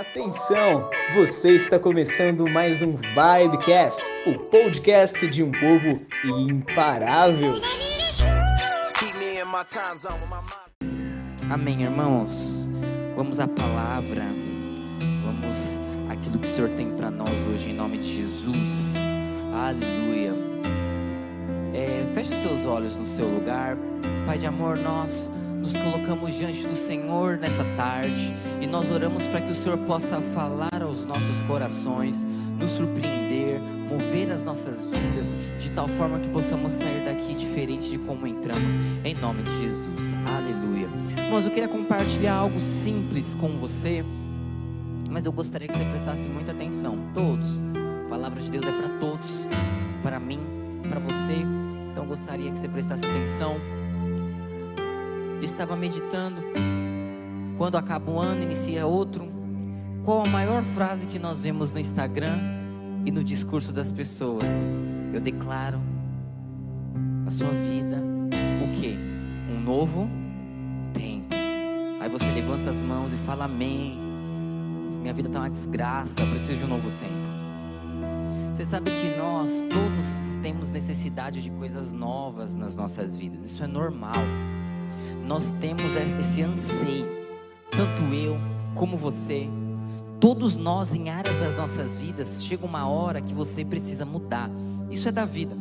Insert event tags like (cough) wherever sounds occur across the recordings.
Atenção, você está começando mais um Vibecast, o podcast de um povo imparável. Amém, irmãos. Vamos à palavra. Vamos aquilo que o Senhor tem para nós hoje em nome de Jesus. Aleluia. É, feche seus olhos no seu lugar. Pai de amor, nós nos colocamos diante do Senhor nessa tarde e nós oramos para que o Senhor possa falar aos nossos corações, nos surpreender, mover as nossas vidas de tal forma que possamos sair daqui diferente de como entramos, em nome de Jesus. Aleluia. Irmãos, eu queria compartilhar algo simples com você, mas eu gostaria que você prestasse muita atenção. Todos, a palavra de Deus é para todos, para mim, para você. Então eu gostaria que você prestasse atenção estava meditando. Quando acaba um ano, inicia outro. Qual a maior frase que nós vemos no Instagram e no discurso das pessoas? Eu declaro a sua vida o que? Um novo tempo. Aí você levanta as mãos e fala amém. Minha vida está uma desgraça, eu preciso de um novo tempo. Você sabe que nós todos temos necessidade de coisas novas nas nossas vidas. Isso é normal nós temos esse anseio, tanto eu como você, todos nós em áreas das nossas vidas, chega uma hora que você precisa mudar. Isso é da vida.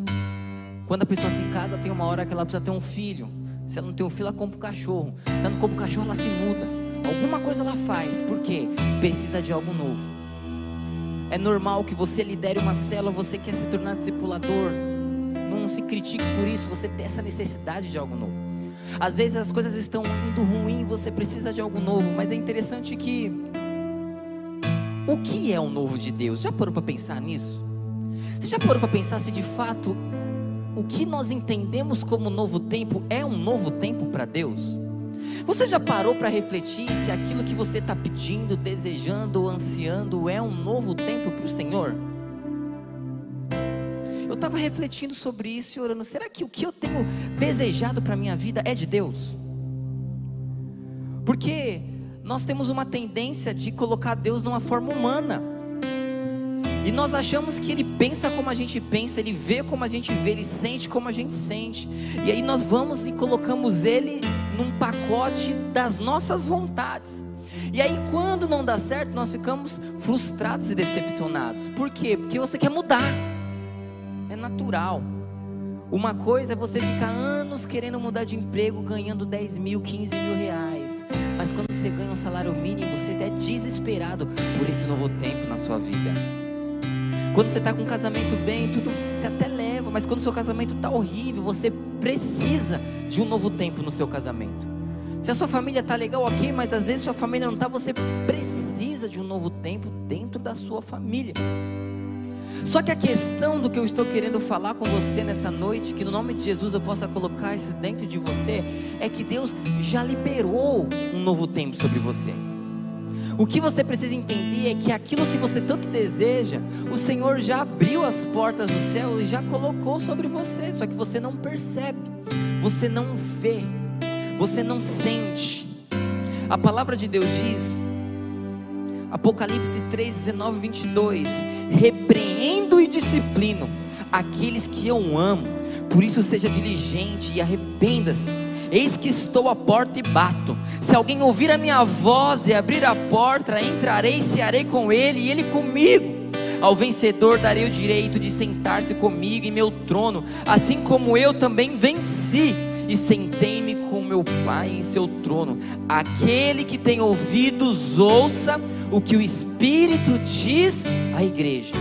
Quando a pessoa se casa, tem uma hora que ela precisa ter um filho. Se ela não tem um filho, ela compra um cachorro. Se ela não compra um cachorro, ela se muda. Alguma coisa ela faz. Por quê? Precisa de algo novo. É normal que você lidere uma célula, você quer se tornar discipulador. Não se critique por isso, você tem essa necessidade de algo novo. Às vezes as coisas estão indo ruim, você precisa de algo novo, mas é interessante que o que é o novo de Deus? Já parou para pensar nisso? Você já parou para pensar se de fato o que nós entendemos como novo tempo é um novo tempo para Deus? Você já parou para refletir se aquilo que você está pedindo, desejando, ansiando é um novo tempo para o Senhor? Eu estava refletindo sobre isso e orando: será que o que eu tenho desejado para a minha vida é de Deus? Porque nós temos uma tendência de colocar Deus numa forma humana. E nós achamos que Ele pensa como a gente pensa, Ele vê como a gente vê, Ele sente como a gente sente. E aí nós vamos e colocamos Ele num pacote das nossas vontades. E aí, quando não dá certo, nós ficamos frustrados e decepcionados. Por quê? Porque você quer mudar natural. Uma coisa é você ficar anos querendo mudar de emprego, ganhando 10 mil, 15 mil reais. Mas quando você ganha um salário mínimo, você é desesperado por esse novo tempo na sua vida. Quando você está com um casamento bem, tudo você até leva, mas quando seu casamento está horrível, você precisa de um novo tempo no seu casamento. Se a sua família está legal, ok, mas às vezes sua família não está, você precisa de um novo tempo dentro da sua família. Só que a questão do que eu estou querendo falar com você nessa noite, que no nome de Jesus eu possa colocar isso dentro de você, é que Deus já liberou um novo tempo sobre você. O que você precisa entender é que aquilo que você tanto deseja, o Senhor já abriu as portas do céu e já colocou sobre você, só que você não percebe, você não vê, você não sente. A palavra de Deus diz, Apocalipse 3, 19, 22, repreendo e disciplino aqueles que eu amo, por isso seja diligente e arrependa-se. Eis que estou à porta e bato. Se alguém ouvir a minha voz e abrir a porta, entrarei e cearei com ele e ele comigo. Ao vencedor darei o direito de sentar-se comigo em meu trono, assim como eu também venci e sentei-me com meu Pai em seu trono. Aquele que tem ouvidos, ouça o que o Espírito diz à igreja.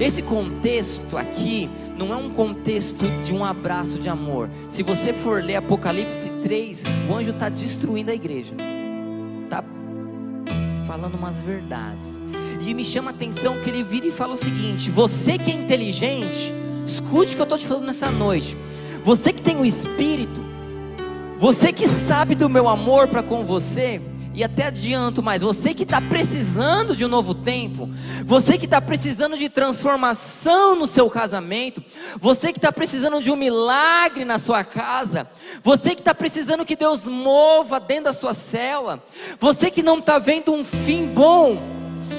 Esse contexto aqui não é um contexto de um abraço de amor. Se você for ler Apocalipse 3, o anjo está destruindo a igreja, está falando umas verdades. E me chama a atenção que ele vira e fala o seguinte: Você que é inteligente, escute o que eu estou te falando nessa noite. Você que tem o Espírito, você que sabe do meu amor para com você, e até adianto mais, você que está precisando de um novo tempo, você que está precisando de transformação no seu casamento, você que está precisando de um milagre na sua casa, você que está precisando que Deus mova dentro da sua cela, você que não está vendo um fim bom,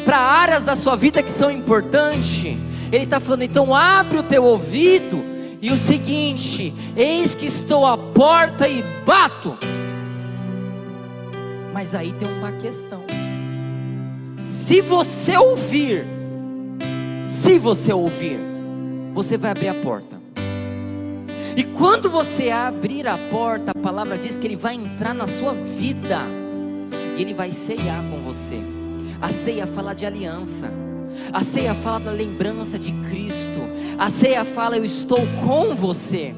para áreas da sua vida que são importantes. Ele está falando, então abre o teu ouvido e o seguinte: eis que estou à porta e bato. Mas aí tem uma questão. Se você ouvir, se você ouvir, você vai abrir a porta. E quando você abrir a porta, a palavra diz que ele vai entrar na sua vida. E ele vai ceiar com você. A ceia fala de aliança. A ceia fala da lembrança de Cristo. A ceia fala: Eu estou com você.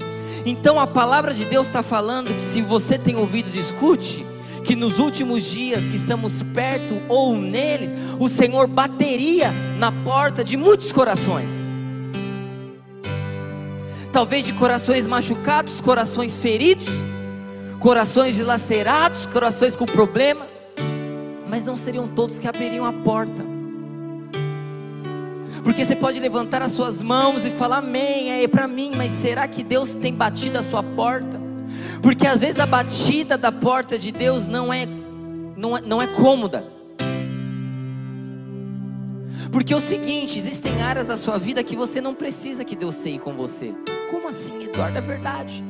Então a palavra de Deus está falando que se você tem ouvidos, escute. Que nos últimos dias que estamos perto ou neles, o Senhor bateria na porta de muitos corações. Talvez de corações machucados, corações feridos, corações dilacerados, corações com problema, mas não seriam todos que abririam a porta. Porque você pode levantar as suas mãos e falar amém, é para mim, mas será que Deus tem batido a sua porta? Porque às vezes a batida da porta de Deus não é não é, não é cômoda. Porque é o seguinte, existem áreas da sua vida que você não precisa que Deus seja com você. Como assim, Eduardo? É verdade.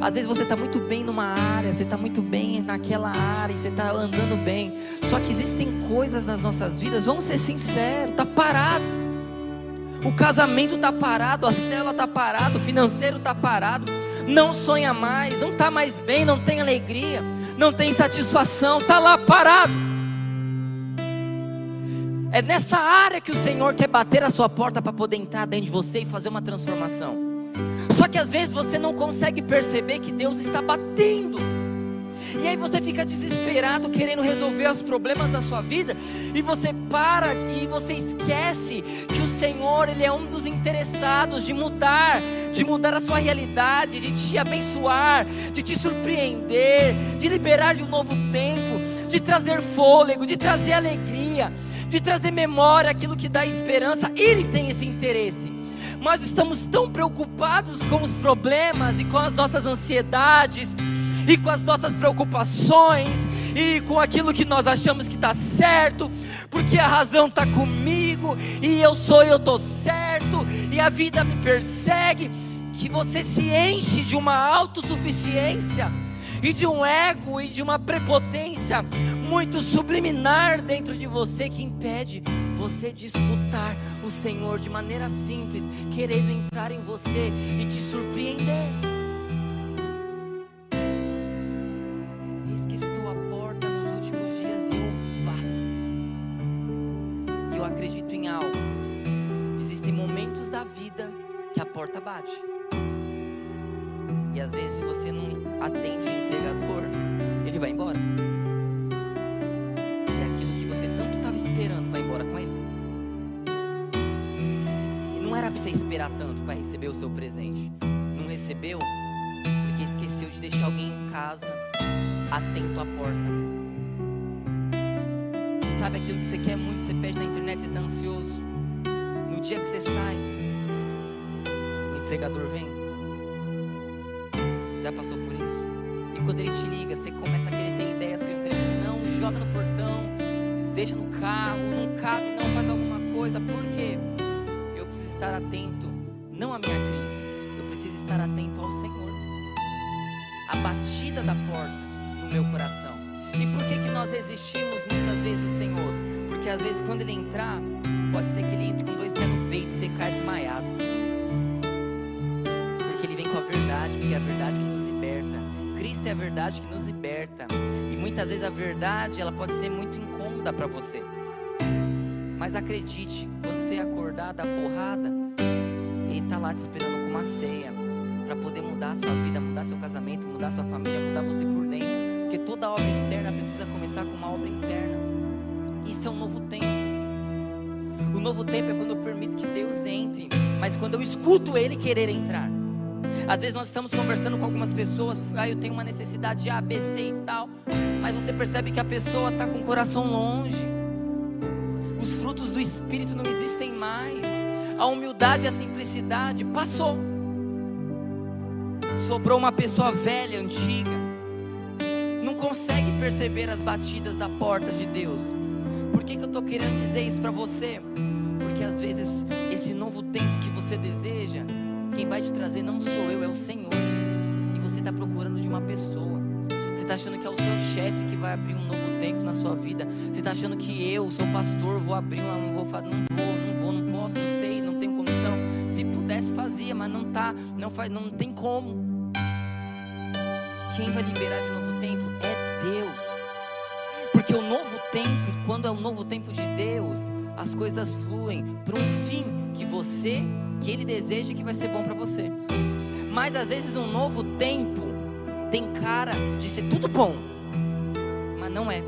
Às vezes você está muito bem numa área, você está muito bem naquela área, você está andando bem. Só que existem coisas nas nossas vidas, vamos ser sinceros, está parado. O casamento está parado, a célula está parado, o financeiro está parado. Não sonha mais, não está mais bem, não tem alegria, não tem satisfação, está lá parado. É nessa área que o Senhor quer bater a sua porta para poder entrar dentro de você e fazer uma transformação. Só que às vezes você não consegue perceber que Deus está batendo. E aí você fica desesperado querendo resolver os problemas da sua vida e você para e você esquece que o Senhor, ele é um dos interessados de mudar, de mudar a sua realidade, de te abençoar, de te surpreender, de liberar de um novo tempo, de trazer fôlego, de trazer alegria, de trazer memória, aquilo que dá esperança. Ele tem esse interesse mas estamos tão preocupados com os problemas e com as nossas ansiedades e com as nossas preocupações e com aquilo que nós achamos que está certo, porque a razão está comigo e eu sou eu estou certo e a vida me persegue, que você se enche de uma autossuficiência e de um ego e de uma prepotência muito subliminar dentro de você que impede você de escutar o Senhor de maneira simples, querendo entrar em você e te surpreender. Eis que estou à porta nos últimos dias e eu bato. E eu acredito em algo. Existem momentos da vida que a porta bate. E às vezes, se você não atende o entregador, ele vai embora. E aquilo que você tanto estava esperando vai embora com ele. Não era para você esperar tanto para receber o seu presente. Não recebeu porque esqueceu de deixar alguém em casa atento à porta. Sabe aquilo que você quer muito, você pede na internet, você está ansioso. No dia que você sai, o entregador vem. Já passou por isso? E quando ele te liga, você começa a querer ter ideias, querer ter. Não, joga no portão, deixa no carro, não cabe, não faz alguma coisa. Por quê? Estar atento, não à minha crise, eu preciso estar atento ao Senhor. A batida da porta no meu coração. E por que, que nós resistimos muitas vezes o Senhor? Porque às vezes quando ele entrar, pode ser que ele entre com dois pés no peito e você caia desmaiado. Porque ele vem com a verdade, porque é a verdade que nos liberta. Cristo é a verdade que nos liberta. E muitas vezes a verdade, ela pode ser muito incômoda para você. Mas acredite, quando você acordar da porrada, ele está lá te esperando com uma ceia para poder mudar a sua vida, mudar seu casamento, mudar sua família, mudar você por dentro. Porque toda obra externa precisa começar com uma obra interna. Isso é um novo tempo. O novo tempo é quando eu permito que Deus entre, mas quando eu escuto Ele querer entrar. Às vezes nós estamos conversando com algumas pessoas, ah, eu tenho uma necessidade de A, B, C e tal, mas você percebe que a pessoa está com o coração longe. Os frutos do Espírito não existem mais. A humildade e a simplicidade passou. Sobrou uma pessoa velha, antiga, não consegue perceber as batidas da porta de Deus, Por que, que eu estou querendo dizer isso para você? Porque às vezes esse novo tempo que você deseja, quem vai te trazer não sou eu, é o Senhor. E você está procurando de uma pessoa. Está achando que é o seu chefe que vai abrir um novo tempo na sua vida. Você está achando que eu, seu pastor, vou abrir uma. Não vou, não vou, não posso, não sei, não tenho condição. Se pudesse, fazia, mas não tá, não, faz, não tem como. Quem vai liberar de novo tempo é Deus. Porque o novo tempo, quando é o novo tempo de Deus, as coisas fluem para um fim que você, que Ele deseja que vai ser bom para você. Mas às vezes um novo tempo tem cara de ser tudo bom, mas não é.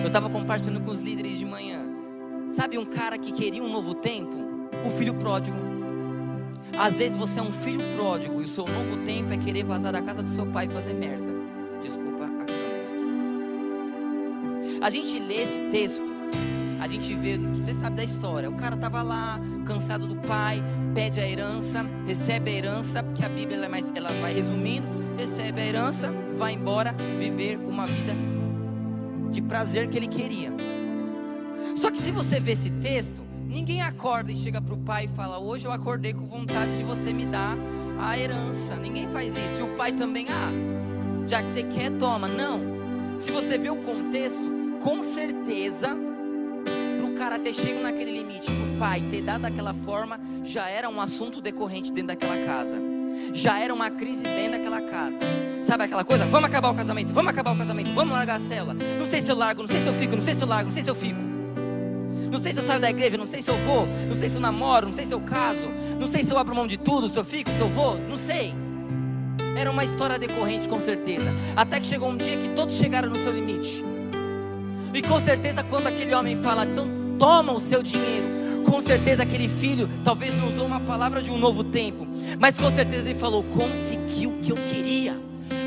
Eu estava compartilhando com os líderes de manhã. Sabe um cara que queria um novo tempo? O filho pródigo. Às vezes você é um filho pródigo e o seu novo tempo é querer vazar da casa do seu pai e fazer merda. Desculpa a câmera. A gente lê esse texto, a gente vê, você sabe da história. O cara tava lá, cansado do pai, pede a herança, recebe a herança, porque a Bíblia ela, é mais, ela vai resumindo, recebe a herança, vai embora viver uma vida de prazer que ele queria. Só que se você vê esse texto, ninguém acorda e chega para o pai e fala: Hoje eu acordei com vontade de você me dar a herança. Ninguém faz isso. E o pai também, ah, já que você quer, toma. Não. Se você vê o contexto, com certeza, para o cara ter chegado naquele limite, para o pai ter dado daquela forma, já era um assunto decorrente dentro daquela casa. Já era uma crise dentro daquela casa. Sabe aquela coisa? Vamos acabar o casamento, vamos acabar o casamento, vamos largar a cela. Não sei se eu largo, não sei se eu fico, não sei se eu largo, não sei se eu fico. Não sei se eu saio da igreja, não sei se eu vou, não sei se eu namoro, não sei se eu caso, não sei se eu abro mão de tudo, se eu fico, se eu vou, não sei. Era uma história decorrente, com certeza. Até que chegou um dia que todos chegaram no seu limite. E com certeza, quando aquele homem fala, então toma o seu dinheiro, com certeza aquele filho talvez não usou uma palavra de um novo tempo, mas com certeza ele falou: consegui o que eu queria.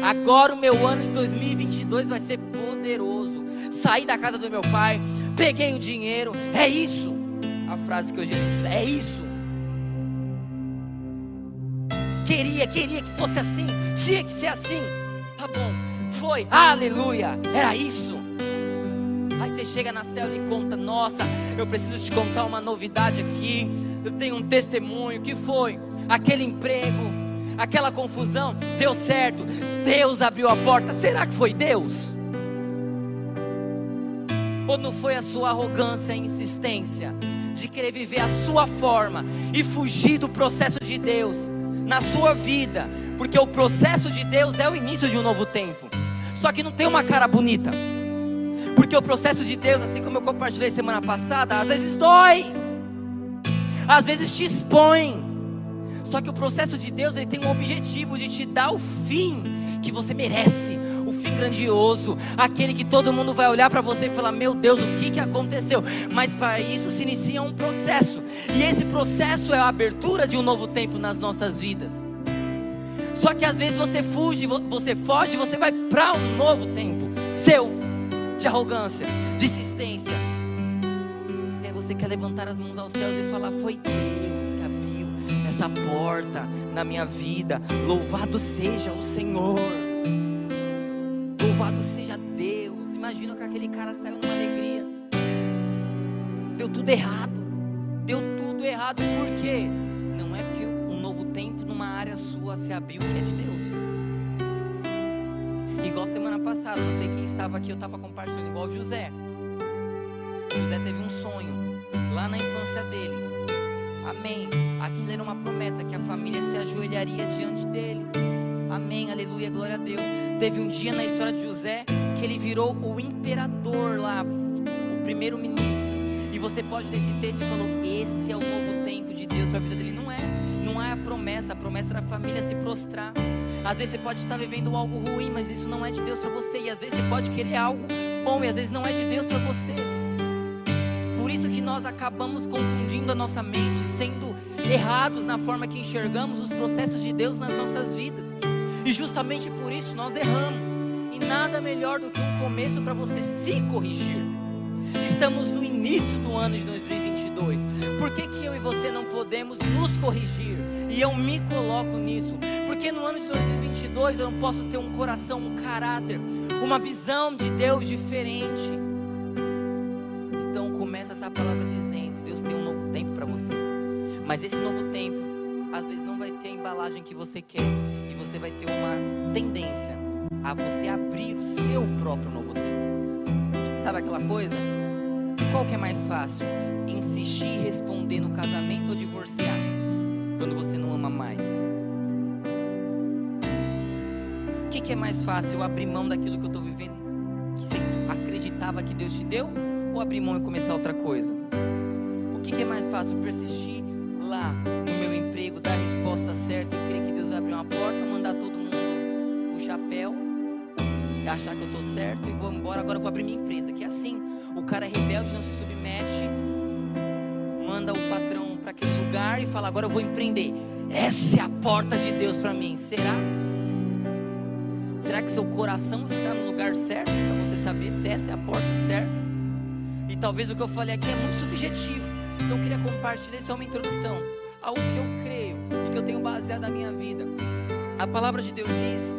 Agora o meu ano de 2022 vai ser poderoso. Saí da casa do meu pai, peguei o dinheiro, é isso. A frase que eu disse, é isso. Queria, queria que fosse assim, tinha que ser assim. Tá bom, foi, aleluia, era isso. Aí você chega na célula e conta: Nossa, eu preciso te contar uma novidade aqui. Eu tenho um testemunho. que foi? Aquele emprego, aquela confusão, deu certo. Deus abriu a porta. Será que foi Deus? Ou não foi a sua arrogância e insistência de querer viver a sua forma e fugir do processo de Deus na sua vida? Porque o processo de Deus é o início de um novo tempo. Só que não tem uma cara bonita. Porque o processo de Deus, assim como eu compartilhei semana passada, às vezes dói. Às vezes te expõe. Só que o processo de Deus ele tem um objetivo de te dar o fim que você merece, o fim grandioso, aquele que todo mundo vai olhar para você e falar: Meu Deus, o que, que aconteceu? Mas para isso se inicia um processo, e esse processo é a abertura de um novo tempo nas nossas vidas. Só que às vezes você fuge, você foge, você vai para um novo tempo seu de arrogância, de insistência. Aí você quer levantar as mãos aos céus e falar: Foi Deus que abriu essa porta na minha vida. Louvado seja o Senhor. Louvado seja Deus. Imagina que aquele cara saiu numa alegria. Deu tudo errado. Deu tudo errado. Por quê? Não é porque um novo tempo numa área sua se abriu que é de Deus. Igual semana passada, não sei quem estava aqui, eu estava compartilhando igual José. José teve um sonho lá na infância dele. Amém. Aquilo era uma promessa que a família se ajoelharia diante dele. Amém, aleluia, glória a Deus. Teve um dia na história de José que ele virou o imperador lá, o primeiro-ministro. E você pode ler esse texto e falou: Esse é o novo de Deus para a vida dele. Não é, não é a promessa, a promessa da família se prostrar. Às vezes você pode estar vivendo algo ruim, mas isso não é de Deus para você. E às vezes você pode querer algo bom, e às vezes não é de Deus para você. Por isso que nós acabamos confundindo a nossa mente, sendo errados na forma que enxergamos os processos de Deus nas nossas vidas. E justamente por isso nós erramos. E nada melhor do que um começo para você se corrigir. Estamos no início do ano de 2022. Por que, que eu e você não podemos nos corrigir? E eu me coloco nisso. Porque no ano de 2022 eu não posso ter um coração, um caráter, uma visão de Deus diferente. começa essa palavra dizendo: Deus tem um novo tempo para você. Mas esse novo tempo, às vezes, não vai ter a embalagem que você quer. E você vai ter uma tendência a você abrir o seu próprio novo tempo. Sabe aquela coisa? Qual que é mais fácil? Insistir e responder no casamento ou divorciar? Quando você não ama mais. O que, que é mais fácil? Eu abrir mão daquilo que eu estou vivendo, que você acreditava que Deus te deu? Ou abrir mão e começar outra coisa? O que, que é mais fácil? Persistir lá no meu emprego, dar a resposta certa e crer que Deus vai abrir uma porta, mandar todo mundo pro chapéu, achar que eu estou certo e vou embora, agora eu vou abrir minha empresa. Que é assim, o cara é rebelde, não se submete, manda o patrão para aquele lugar e fala: agora eu vou empreender. Essa é a porta de Deus para mim. Será? Será que seu coração está no lugar certo para você saber se essa é a porta certa? E talvez o que eu falei aqui é muito subjetivo. Então eu queria compartilhar isso é uma introdução ao que eu creio e que eu tenho baseado a minha vida. A palavra de Deus diz,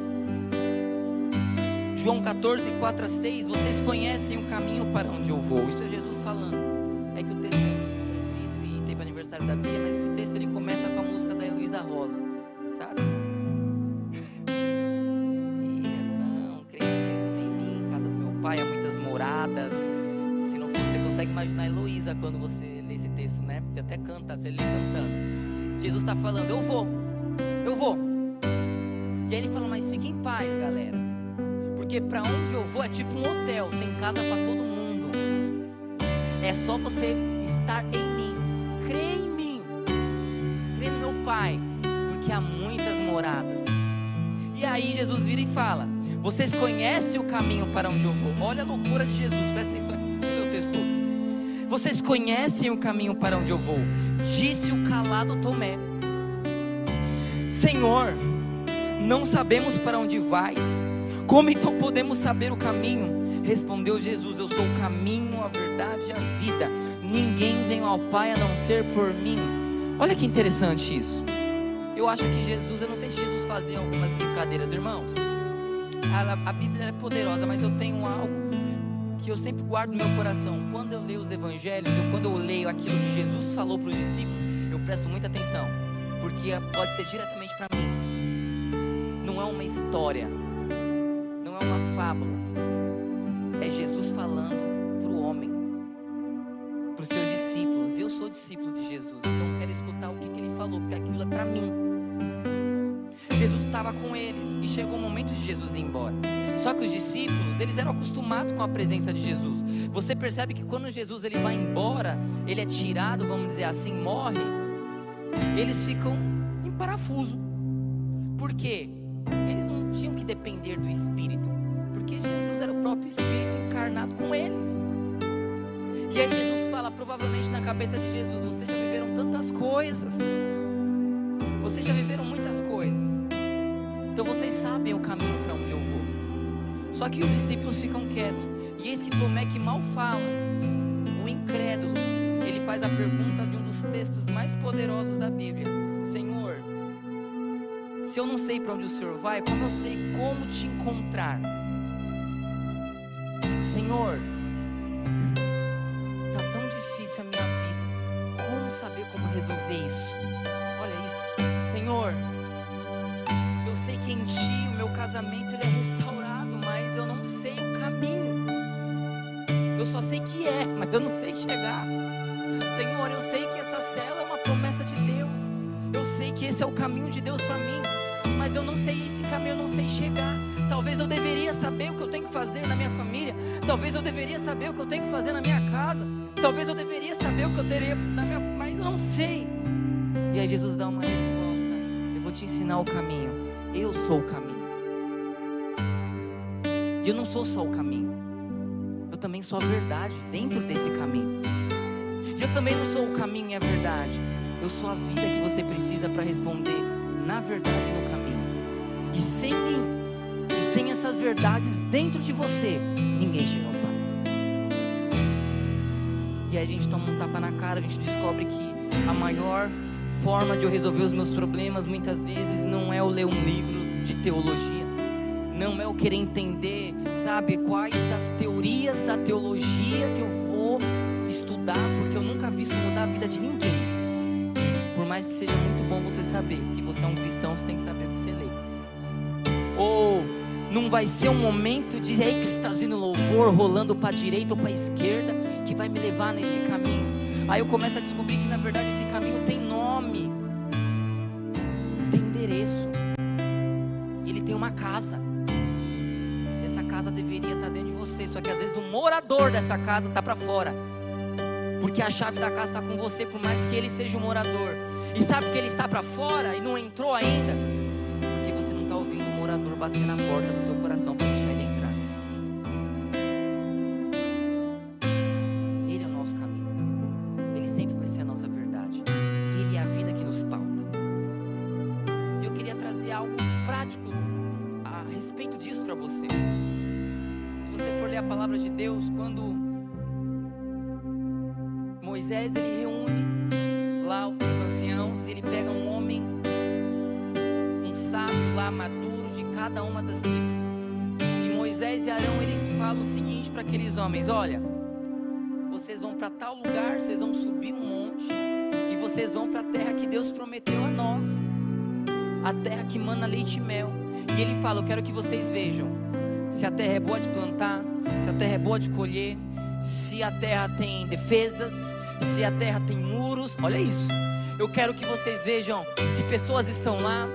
João 14, 4 a 6, vocês conhecem o caminho para onde eu vou. Isso é Jesus falando. É que o texto é comprido e teve aniversário da Bia, mas esse texto ele começa com a música da Heloísa Rosa, sabe? pai há muitas moradas. Se não for, você consegue imaginar Heloísa quando você lê esse texto, né? Você até canta, você lê cantando. Jesus está falando, eu vou, eu vou. E aí ele fala, mas fique em paz, galera. Porque para onde eu vou é tipo um hotel, tem casa para todo mundo. É só você estar em mim, crê em mim, crê no meu Pai, porque há muitas moradas. E aí Jesus vira e fala: vocês conhecem o caminho para onde eu vou. Olha a loucura de Jesus, presta atenção aqui no meu texto. Vocês conhecem o caminho para onde eu vou. Disse o calado Tomé. Senhor, não sabemos para onde vais. Como então podemos saber o caminho? Respondeu Jesus: Eu sou o caminho, a verdade e a vida. Ninguém vem ao Pai a não ser por mim. Olha que interessante isso. Eu acho que Jesus, eu não sei se Jesus fazia algumas brincadeiras, irmãos a, a Bíblia é poderosa, mas eu tenho algo que eu sempre guardo no meu coração. Quando eu leio os evangelhos, ou quando eu leio aquilo que Jesus falou para os discípulos, eu presto muita atenção, porque pode ser diretamente para mim. Não é uma história, é uma fábula. É Jesus falando para o homem, para os seus discípulos. Eu sou discípulo de Jesus, então eu quero escutar o que, que ele falou, porque aquilo é para mim. Jesus estava com eles e chegou o momento de Jesus ir embora. Só que os discípulos, eles eram acostumados com a presença de Jesus. Você percebe que quando Jesus ele vai embora, ele é tirado, vamos dizer assim, morre, eles ficam em parafuso. Por quê? Eles não tinham que depender do Espírito, porque Jesus era o próprio Espírito encarnado com eles. E aí Jesus fala, provavelmente na cabeça de Jesus, vocês já viveram tantas coisas. Vocês já viveram muitas coisas. Então vocês sabem o caminho para onde eu vou. Só que os discípulos ficam quietos. E eis que Tomé, que mal fala, o incrédulo, ele faz a pergunta de um dos textos mais poderosos da Bíblia: se eu não sei para onde o Senhor vai, como eu sei como te encontrar? Senhor, está tão difícil a minha vida. Como saber como resolver isso? Olha isso. Senhor, sei que em ti o meu casamento ele é restaurado, mas eu não sei o caminho. Eu só sei que é, mas eu não sei chegar. Senhor, eu sei que essa cela é uma promessa de Deus. Eu sei que esse é o caminho de Deus para mim, mas eu não sei esse caminho, eu não sei chegar. Talvez eu deveria saber o que eu tenho que fazer na minha família. Talvez eu deveria saber o que eu tenho que fazer na minha casa. Talvez eu deveria saber o que eu teria na minha, mas eu não sei. E aí Jesus dá uma resposta. Eu vou te ensinar o caminho. Eu sou o caminho. E eu não sou só o caminho. Eu também sou a verdade dentro desse caminho. E eu também não sou o caminho e a verdade. Eu sou a vida que você precisa para responder na verdade no. E sem mim, e sem essas verdades dentro de você, ninguém chega ao Pai. E aí a gente toma um tapa na cara, a gente descobre que a maior forma de eu resolver os meus problemas muitas vezes não é eu ler um livro de teologia, não é eu querer entender, sabe, quais as teorias da teologia que eu vou estudar vi isso mudar a vida de ninguém. Por mais que seja muito bom você saber que você é um cristão, você tem que saber o que você lê. Ou não vai ser um momento de êxtase no louvor, rolando para direita ou para esquerda, que vai me levar nesse caminho. Aí eu começo a descobrir que na verdade esse caminho tem nome, tem endereço, ele tem uma casa. Essa casa deveria estar dentro de você, só que às vezes o morador dessa casa está para fora. Porque a chave da casa está com você, por mais que ele seja o morador. E sabe que ele está para fora e não entrou ainda? Morador bater na porta do seu coração para deixar ele entrar. Ele é o nosso caminho. Ele sempre vai ser a nossa verdade. Ele é a vida que nos pauta. E eu queria trazer algo prático a respeito disso para você. Se você for ler a palavra de Deus, quando Moisés ele reúne lá os anciãos, ele pega um homem, um sábio lá maduro cada uma das tribos. E Moisés e Arão eles falam o seguinte para aqueles homens: Olha, vocês vão para tal lugar, vocês vão subir um monte e vocês vão para a terra que Deus prometeu a nós, a terra que mana leite e mel. E ele fala: Eu quero que vocês vejam se a terra é boa de plantar, se a terra é boa de colher, se a terra tem defesas, se a terra tem muros, olha isso. Eu quero que vocês vejam se pessoas estão lá.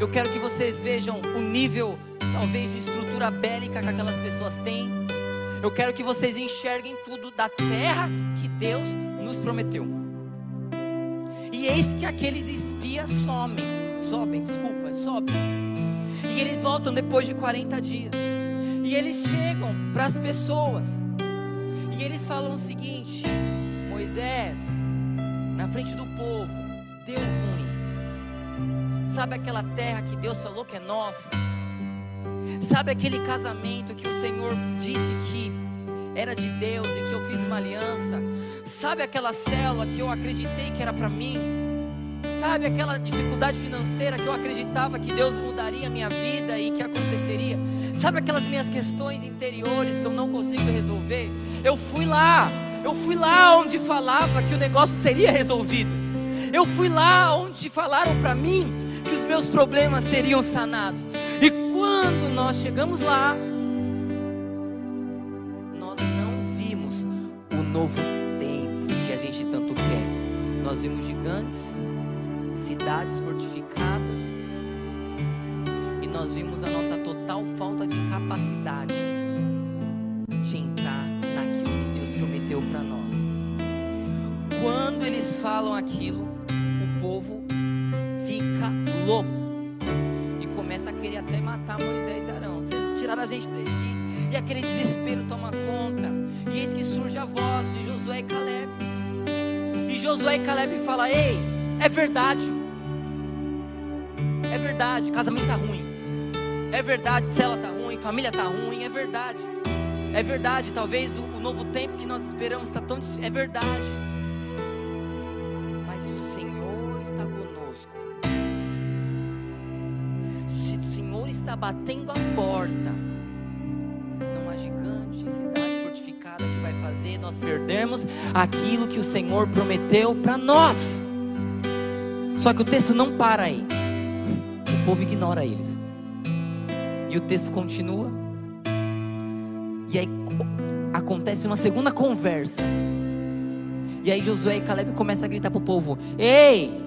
Eu quero que vocês vejam o nível, talvez, de estrutura bélica que aquelas pessoas têm. Eu quero que vocês enxerguem tudo da terra que Deus nos prometeu. E eis que aqueles espias somem, sobem, desculpa, sobem. E eles voltam depois de 40 dias. E eles chegam para as pessoas. E eles falam o seguinte: Moisés, na frente do povo, deu ruim. Sabe aquela terra que Deus falou que é nossa? Sabe aquele casamento que o Senhor disse que era de Deus e que eu fiz uma aliança? Sabe aquela célula que eu acreditei que era para mim? Sabe aquela dificuldade financeira que eu acreditava que Deus mudaria a minha vida e que aconteceria? Sabe aquelas minhas questões interiores que eu não consigo resolver? Eu fui lá, eu fui lá onde falava que o negócio seria resolvido. Eu fui lá onde falaram para mim que os meus problemas seriam sanados. E quando nós chegamos lá, nós não vimos o novo tempo que a gente tanto quer. Nós vimos gigantes, cidades fortificadas, e nós vimos a nossa total falta de capacidade de entrar deu para nós. Quando eles falam aquilo, o povo louco e começa a querer até matar Moisés e Arão. Vocês tiraram a gente do Egito e aquele desespero toma conta. E eis que surge a voz de Josué e Caleb. E Josué e Caleb fala: Ei, é verdade. É verdade, casamento tá ruim. É verdade, cela tá ruim, família tá ruim, é verdade. É verdade, talvez o, o novo tempo que nós esperamos está tão É verdade. Está batendo a porta, não há gigante, cidade fortificada que vai fazer nós perdermos aquilo que o Senhor prometeu para nós. Só que o texto não para aí. O povo ignora eles. E o texto continua. E aí acontece uma segunda conversa. E aí Josué e Caleb começam a gritar para o povo: Ei,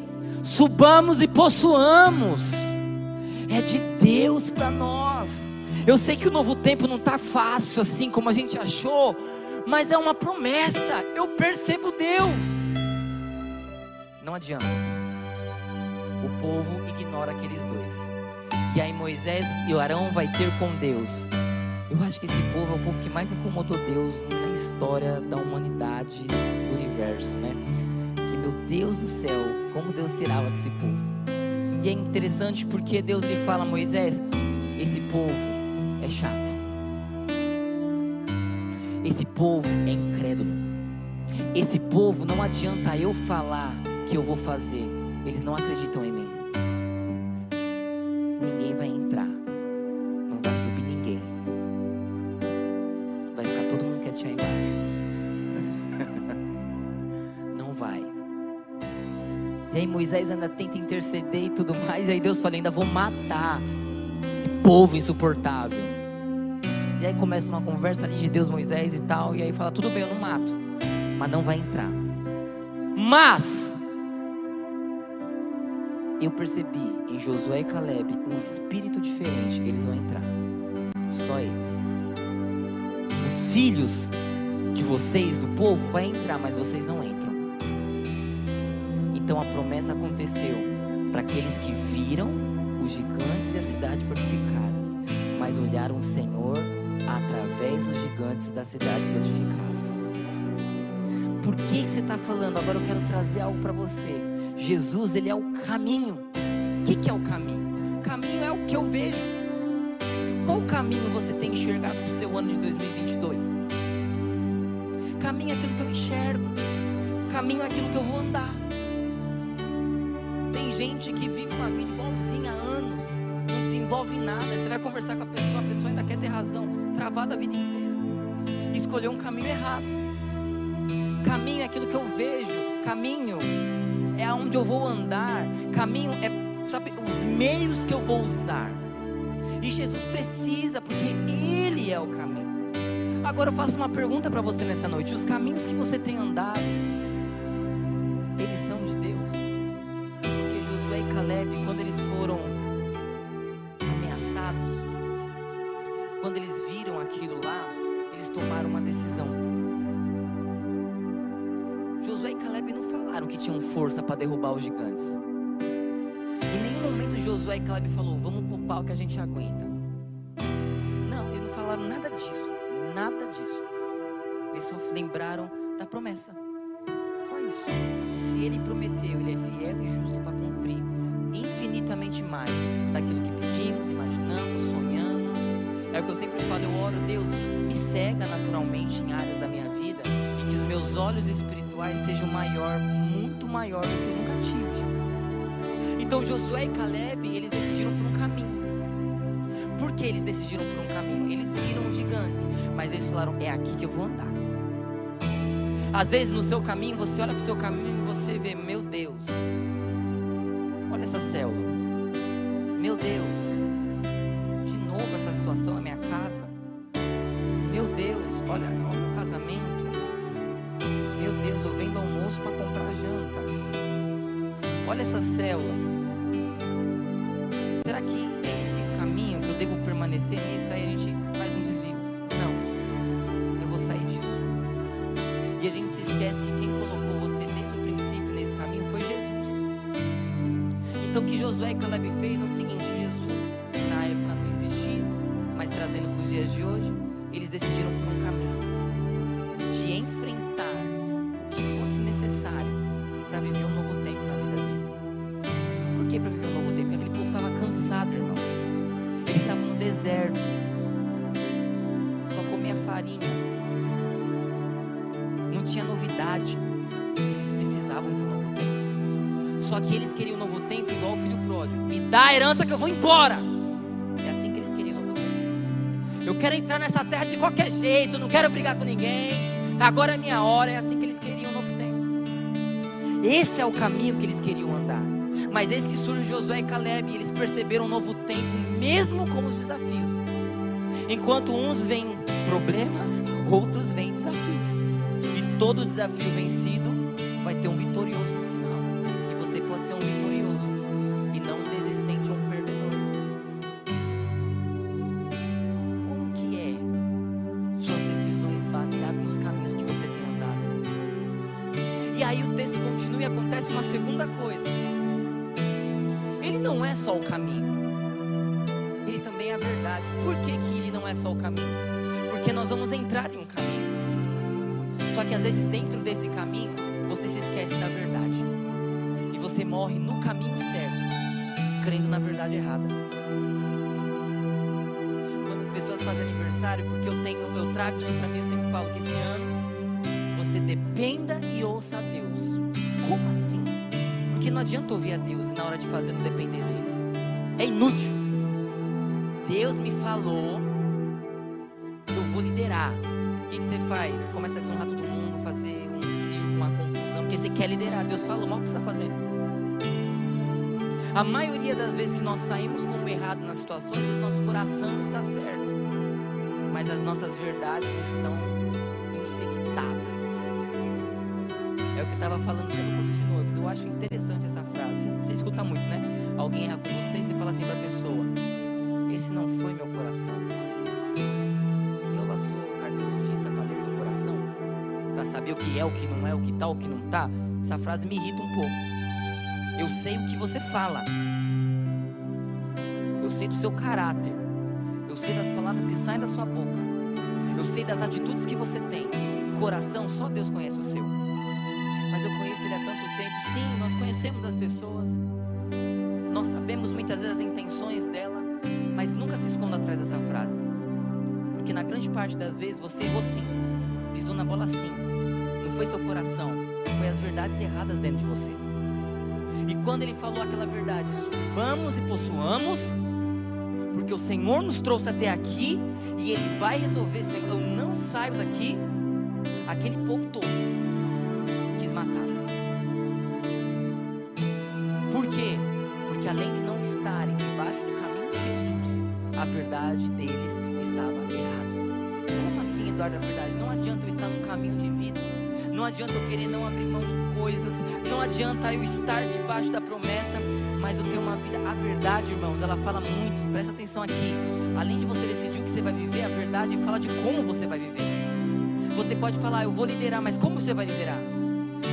subamos e possuamos. É de Deus para nós. Eu sei que o novo tempo não está fácil assim como a gente achou, mas é uma promessa. Eu percebo Deus. Não adianta. O povo ignora aqueles dois. E aí Moisés e Arão vai ter com Deus eu acho que esse povo é o povo que mais incomodou Deus na história da humanidade, do universo, né? Que meu Deus do céu, como Deus será com esse povo. E é interessante porque Deus lhe fala Moisés: esse povo é chato. Esse povo é incrédulo. Esse povo não adianta eu falar que eu vou fazer. Eles não acreditam em mim. Ninguém vai entrar. E aí Moisés ainda tenta interceder e tudo mais. E aí Deus fala: ainda vou matar esse povo insuportável. E aí começa uma conversa ali de Deus, Moisés e tal. E aí fala: tudo bem, eu não mato, mas não vai entrar. Mas eu percebi em Josué e Caleb um espírito diferente. Eles vão entrar. Só eles. Os filhos de vocês, do povo, vai entrar, mas vocês não entram. Então a promessa aconteceu para aqueles que viram os gigantes e a cidade fortificadas, mas olharam o Senhor através dos gigantes das cidades fortificadas. Por que, que você está falando? Agora eu quero trazer algo para você. Jesus, ele é o caminho. O que, que é o caminho? O caminho é o que eu vejo. Qual caminho você tem enxergado para o seu ano de 2022? Caminho é aquilo que eu enxergo. Caminho é aquilo que eu vou andar gente que vive uma vida igualzinha há anos, não desenvolve nada. Você vai conversar com a pessoa, a pessoa ainda quer ter razão, travada a vida inteira. Escolheu um caminho errado. Caminho é aquilo que eu vejo, caminho é aonde eu vou andar, caminho é, sabe, os meios que eu vou usar. E Jesus precisa, porque Ele é o caminho. Agora eu faço uma pergunta para você nessa noite: os caminhos que você tem andado, Josué e Caleb não falaram que tinham força para derrubar os gigantes. Em nenhum momento Josué e Caleb falou: "Vamos pro pau que a gente aguenta". Não, eles não falaram nada disso, nada disso. Eles só lembraram da promessa. Só isso. Se ele prometeu, ele é fiel e justo para cumprir infinitamente mais daquilo que pedimos, imaginamos, sonhamos. É o que eu sempre falo, eu oro, Deus, me cega naturalmente em áreas da minha vida e que os meus olhos espirituais sejam maior, muito maior do que eu nunca tive. Então Josué e Caleb, eles decidiram por um caminho. Por que eles decidiram por um caminho? Eles viram os gigantes, mas eles falaram: é aqui que eu vou andar. Às vezes no seu caminho, você olha para o seu caminho e você vê, meu Deus, Olha essa célula. Meu Deus, de novo essa situação na minha casa. Célula. Será que é esse caminho que eu devo permanecer nisso? Aí a gente faz um desvio. Não, eu vou sair disso. E a gente se esquece que quem colocou você desde o princípio nesse caminho foi Jesus. Então o que Josué e Caleb fez é o embora. É assim que eles queriam. Eu quero entrar nessa terra de qualquer jeito, não quero brigar com ninguém. Agora é minha hora, é assim que eles queriam um novo tempo. Esse é o caminho que eles queriam andar. Mas eis que surge Josué e Caleb e eles perceberam um novo tempo, mesmo com os desafios. Enquanto uns veem problemas, outros veem desafios. E todo desafio vencido aí o texto continua e acontece uma segunda coisa. Ele não é só o caminho. Ele também é a verdade. Por que, que ele não é só o caminho? Porque nós vamos entrar em um caminho. Só que às vezes dentro desse caminho você se esquece da verdade você morre no caminho certo, crendo na verdade errada. Quando as pessoas fazem aniversário, porque eu tenho, eu trago isso para mim, eu sempre falo que esse ano dependa e ouça a Deus. Como assim? Porque não adianta ouvir a Deus e na hora de fazer não depender dele. É inútil. Deus me falou que eu vou liderar. O que, que você faz? Começa a desonrar todo mundo, fazer um circo, uma confusão, porque você quer liderar. Deus falou, mal o que você está fazendo. A maioria das vezes que nós saímos como errado nas situações, o nosso coração está certo. Mas as nossas verdades estão estava falando no curso de noivos. Eu acho interessante essa frase. Você escuta muito, né? Alguém erra com você e você fala assim para a pessoa: Esse não foi meu coração. Eu lá sou cardiologista para ler seu coração, para saber o que é, o que não é, o que tá, o que não tá. Essa frase me irrita um pouco. Eu sei o que você fala. Eu sei do seu caráter. Eu sei das palavras que saem da sua boca. Eu sei das atitudes que você tem. Coração, só Deus conhece o seu. Nós conhecemos as pessoas. Nós sabemos muitas vezes as intenções dela. Mas nunca se esconda atrás dessa frase. Porque na grande parte das vezes você errou sim. Pisou na bola sim. Não foi seu coração. Foi as verdades erradas dentro de você. E quando ele falou aquela verdade, subamos e possuamos, porque o Senhor nos trouxe até aqui e Ele vai resolver esse negócio. Eu não saio daqui. Aquele povo todo além de não estarem debaixo do caminho de Jesus, a verdade deles estava errada. Como assim, Eduardo, a verdade? Não adianta eu estar num caminho de vida. Não adianta eu querer não abrir mão de coisas. Não adianta eu estar debaixo da promessa, mas eu tenho uma vida. A verdade, irmãos, ela fala muito. Presta atenção aqui. Além de você decidir o que você vai viver, a verdade fala de como você vai viver. Você pode falar, eu vou liderar, mas como você vai liderar?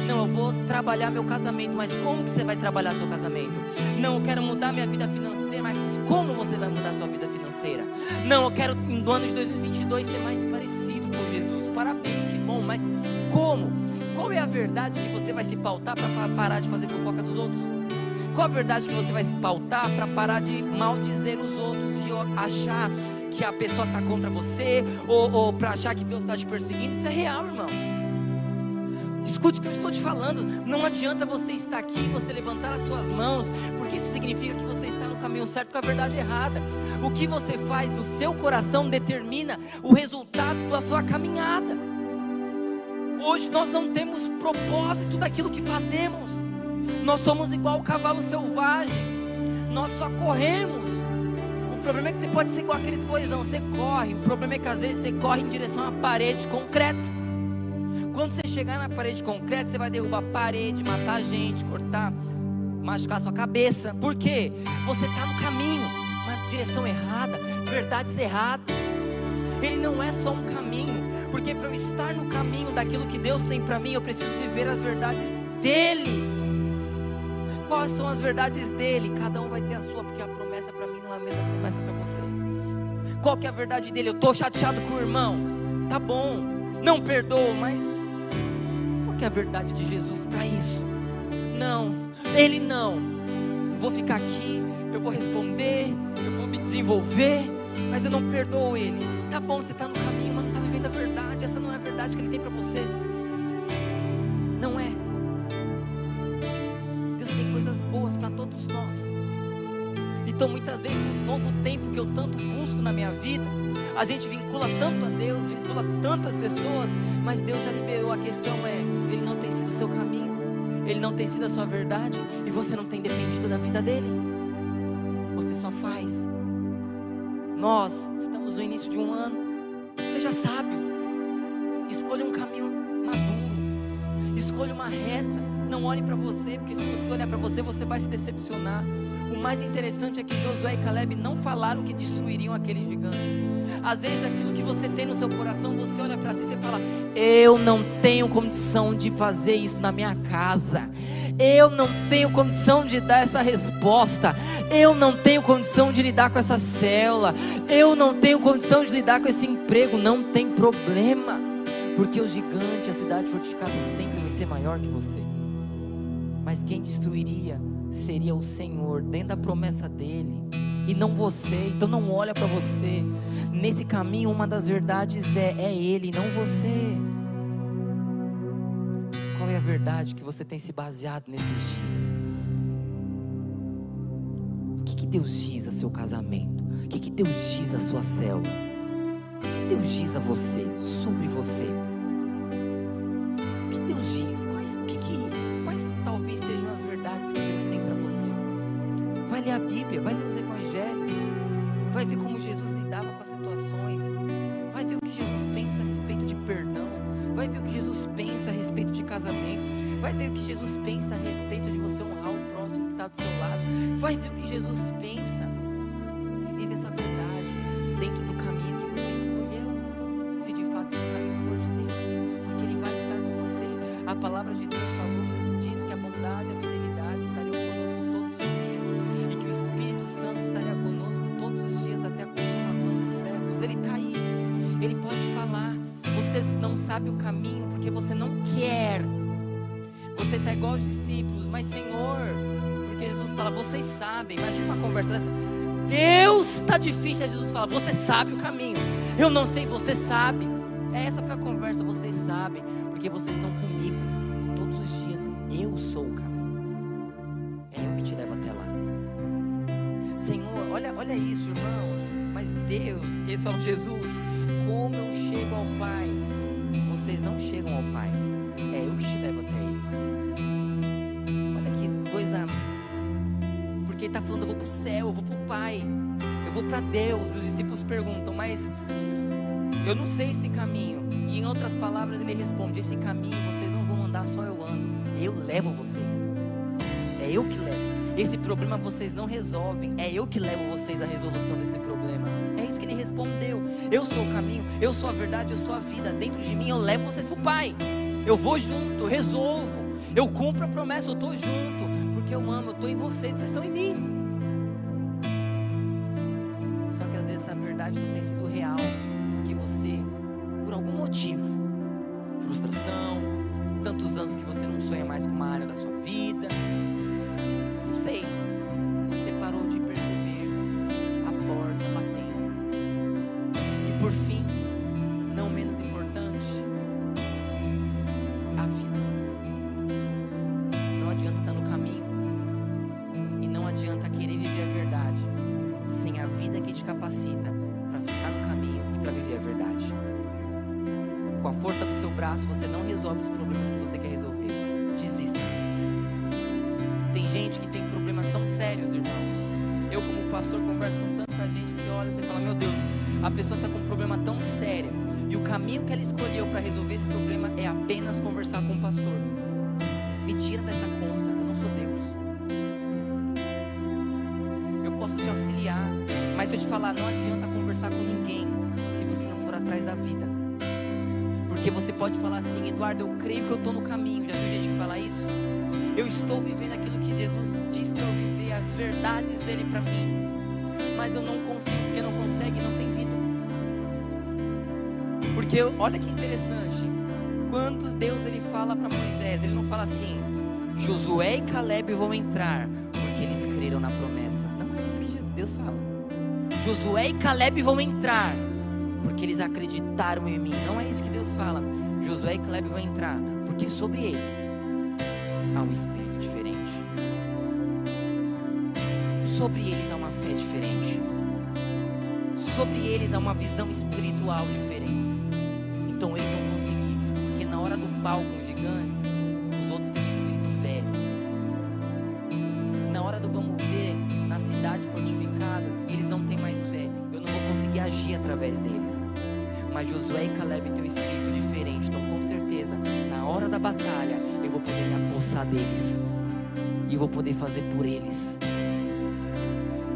Não, eu vou trabalhar meu casamento, mas como que você vai trabalhar seu casamento? Não, eu quero mudar minha vida financeira, mas como você vai mudar sua vida financeira? Não, eu quero no ano de 2022 ser mais parecido com Jesus. Parabéns, que bom, mas como? Qual é a verdade que você vai se pautar para parar de fazer fofoca dos outros? Qual a verdade que você vai se pautar para parar de maldizer os outros, de achar que a pessoa está contra você, ou, ou para achar que Deus está te perseguindo? Isso é real, irmão. Escute o que eu estou te falando. Não adianta você estar aqui, você levantar as suas mãos, porque isso significa que você está no caminho certo com a verdade errada. O que você faz no seu coração determina o resultado da sua caminhada. Hoje nós não temos propósito daquilo que fazemos. Nós somos igual o cavalo selvagem. Nós só corremos. O problema é que você pode ser igual aqueles boizão, você corre. O problema é que às vezes você corre em direção a parede de concreto. Quando você chegar na parede de concreto, você vai derrubar a parede, matar gente, cortar, machucar sua cabeça. Por quê? Você está no caminho, na direção errada, verdades erradas. Ele não é só um caminho, porque para eu estar no caminho daquilo que Deus tem para mim, eu preciso viver as verdades dele. Quais são as verdades dele? Cada um vai ter a sua, porque a promessa para mim não é a mesma promessa para você. Qual que é a verdade dele? Eu estou chateado com o irmão. Tá bom, não perdoo, mas que a verdade de Jesus para isso? Não, ele não. Vou ficar aqui, eu vou responder, eu vou me desenvolver, mas eu não perdoo ele. Tá bom, você está no caminho, mas não está vivendo a verdade. Essa não é a verdade que ele tem para você. Não é. Deus tem coisas boas para todos nós. Então, muitas vezes, um novo tempo que eu tanto busco na minha vida, a gente vincula tanto a Deus, vincula tantas pessoas, mas Deus já liberou. A questão é, Ele não tem sido o seu caminho, Ele não tem sido a sua verdade, e você não tem dependido da vida dele. Você só faz. Nós estamos no início de um ano. Seja sábio. Escolha um caminho maduro. Escolha uma reta. Não olhe para você, porque se você olhar para você, você vai se decepcionar. O mais interessante é que Josué e Caleb não falaram que destruiriam aqueles gigantes. Às vezes aquilo que você tem no seu coração, você olha para si e fala: Eu não tenho condição de fazer isso na minha casa. Eu não tenho condição de dar essa resposta. Eu não tenho condição de lidar com essa célula. Eu não tenho condição de lidar com esse emprego. Não tem problema. Porque o gigante, a cidade fortificada, sempre vai ser maior que você. Mas quem destruiria seria o Senhor, dentro da promessa dele e não você. Então não olha para você. Nesse caminho, uma das verdades é é Ele, não você. Qual é a verdade que você tem se baseado nesses dias? O que, que Deus diz a seu casamento? O que, que Deus diz a sua célula? O que Deus diz a você sobre você? O que Deus diz? A Bíblia, vai ler os evangelhos, vai ver como Jesus lidava com as situações, vai ver o que Jesus pensa a respeito de perdão, vai ver o que Jesus pensa a respeito de casamento, vai ver o que Jesus pensa a respeito de você honrar o próximo que está do seu lado, vai ver o que Jesus pensa e vive essa verdade dentro do caminho que você escolheu, se de fato esse caminho for de Deus, porque Ele vai estar com você. A palavra de Deus igual aos discípulos, mas Senhor, porque Jesus fala, vocês sabem. Imagina uma conversa dessa. Deus está difícil. Jesus fala, você sabe o caminho. Eu não sei, você sabe. Essa foi a conversa, vocês sabem, porque vocês estão comigo todos os dias. Eu sou o caminho. É eu que te levo até lá. Senhor, olha, olha isso, irmãos. Mas Deus, eles falam, Jesus, como eu chego ao Pai? Vocês não chegam ao Pai. Céu, eu vou para o Pai, eu vou para Deus. Os discípulos perguntam, mas eu não sei esse caminho. E em outras palavras, ele responde: Esse caminho vocês não vão andar, só eu ando. Eu levo vocês. É eu que levo. Esse problema vocês não resolvem. É eu que levo vocês à resolução desse problema. É isso que ele respondeu. Eu sou o caminho, eu sou a verdade, eu sou a vida. Dentro de mim eu levo vocês para o Pai. Eu vou junto, eu resolvo. Eu cumpro a promessa, eu estou junto. Porque eu amo, eu estou em vocês, vocês estão em mim. Sérios, irmãos. Eu, como pastor, converso com tanta gente. Você olha e fala: Meu Deus, a pessoa está com um problema tão sério. E o caminho que ela escolheu para resolver esse problema é apenas conversar com o pastor. Me tira dessa conta. Eu não sou Deus. Eu posso te auxiliar. Mas se eu te falar, não adianta conversar com ninguém se você não for atrás da vida. Porque você pode falar assim, Eduardo, eu creio que eu estou no caminho. Já tem gente que fala isso? Eu estou vivendo aquilo que Jesus as verdades dele para mim. Mas eu não consigo, porque não consegue, não tem vida. Porque olha que interessante. Quando Deus ele fala para Moisés, ele não fala assim: Josué e Caleb vão entrar, porque eles creram na promessa. Não é isso que Deus fala. Josué e Caleb vão entrar, porque eles acreditaram em mim. Não é isso que Deus fala. Josué e Caleb vão entrar, porque sobre eles há um espírito Sobre eles há uma fé diferente. Sobre eles há uma visão espiritual diferente. Então eles vão conseguir, porque na hora do pau com os gigantes, os outros têm um espírito velho. Na hora do vamos ver na cidade fortificadas, eles não têm mais fé. Eu não vou conseguir agir através deles. Mas Josué e Caleb têm um espírito diferente. Então, com certeza, na hora da batalha, eu vou poder me apossar deles. E vou poder fazer por eles.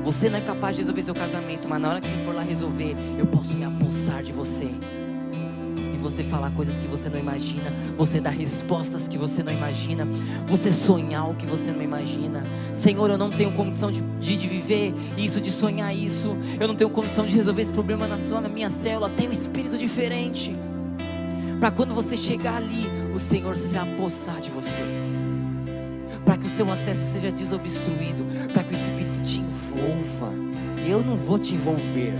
Você não é capaz de resolver seu casamento, mas na hora que você for lá resolver, eu posso me apossar de você. E você falar coisas que você não imagina, você dar respostas que você não imagina, você sonhar o que você não imagina. Senhor, eu não tenho condição de, de, de viver isso, de sonhar isso. Eu não tenho condição de resolver esse problema na sua, na minha célula. Tem um espírito diferente. Para quando você chegar ali, o Senhor se apossar de você. Para que o seu acesso seja desobstruído, para que o Espírito te envolva. Eu não vou te envolver.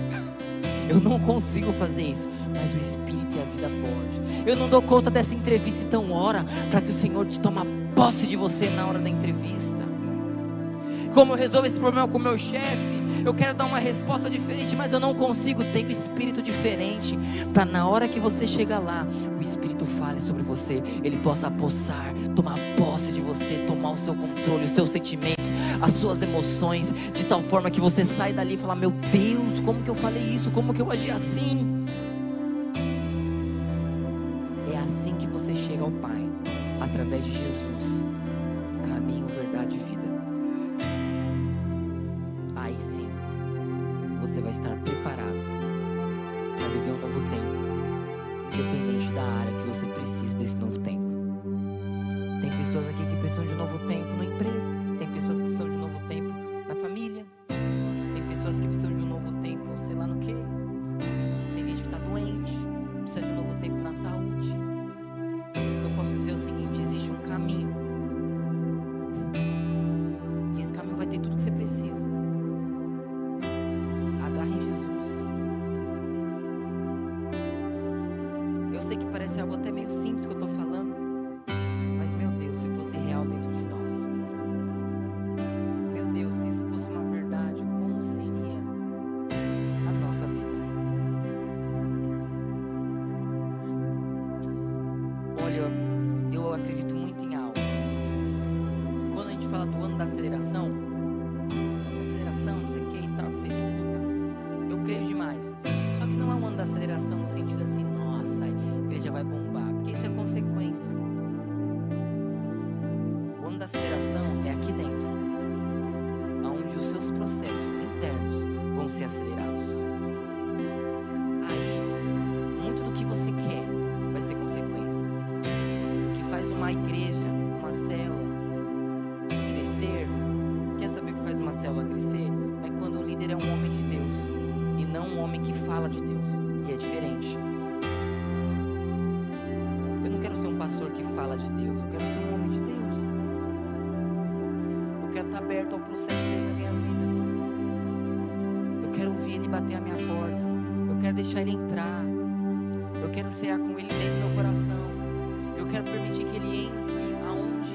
Eu não consigo fazer isso, mas o Espírito e a vida pode. Eu não dou conta dessa entrevista, então ora para que o Senhor te tome posse de você na hora da entrevista. Como eu resolvo esse problema com o meu chefe? Eu quero dar uma resposta diferente, mas eu não consigo. Tenho espírito diferente. Para na hora que você chegar lá, o Espírito fale sobre você. Ele possa apossar, tomar posse de você tomar o seu controle, os seus sentimentos, as suas emoções, de tal forma que você sai dali e fala: Meu Deus, como que eu falei isso? Como que eu agi assim? É assim que você chega ao Pai, através de Jesus, você vai estar preparado para viver um novo tempo, independente da área que você precisa desse novo tempo. Tem pessoas aqui que precisam de um novo tempo no emprego, igreja, uma célula crescer, quer saber o que faz uma célula crescer? É quando o líder é um homem de Deus e não um homem que fala de Deus. E é diferente. Eu não quero ser um pastor que fala de Deus, eu quero ser um homem de Deus. Eu quero estar aberto ao processo dele na minha vida. Eu quero ouvir ele bater a minha porta. Eu quero deixar ele entrar. Eu quero cear com ele dentro do meu coração. Eu quero permitir entre aonde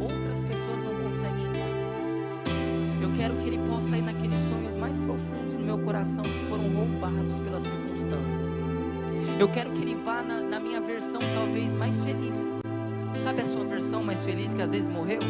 outras pessoas não conseguem entrar. Eu quero que ele possa ir naqueles sonhos mais profundos no meu coração que foram roubados pelas circunstâncias. Eu quero que ele vá na, na minha versão talvez mais feliz. Sabe a sua versão mais feliz que às vezes morreu?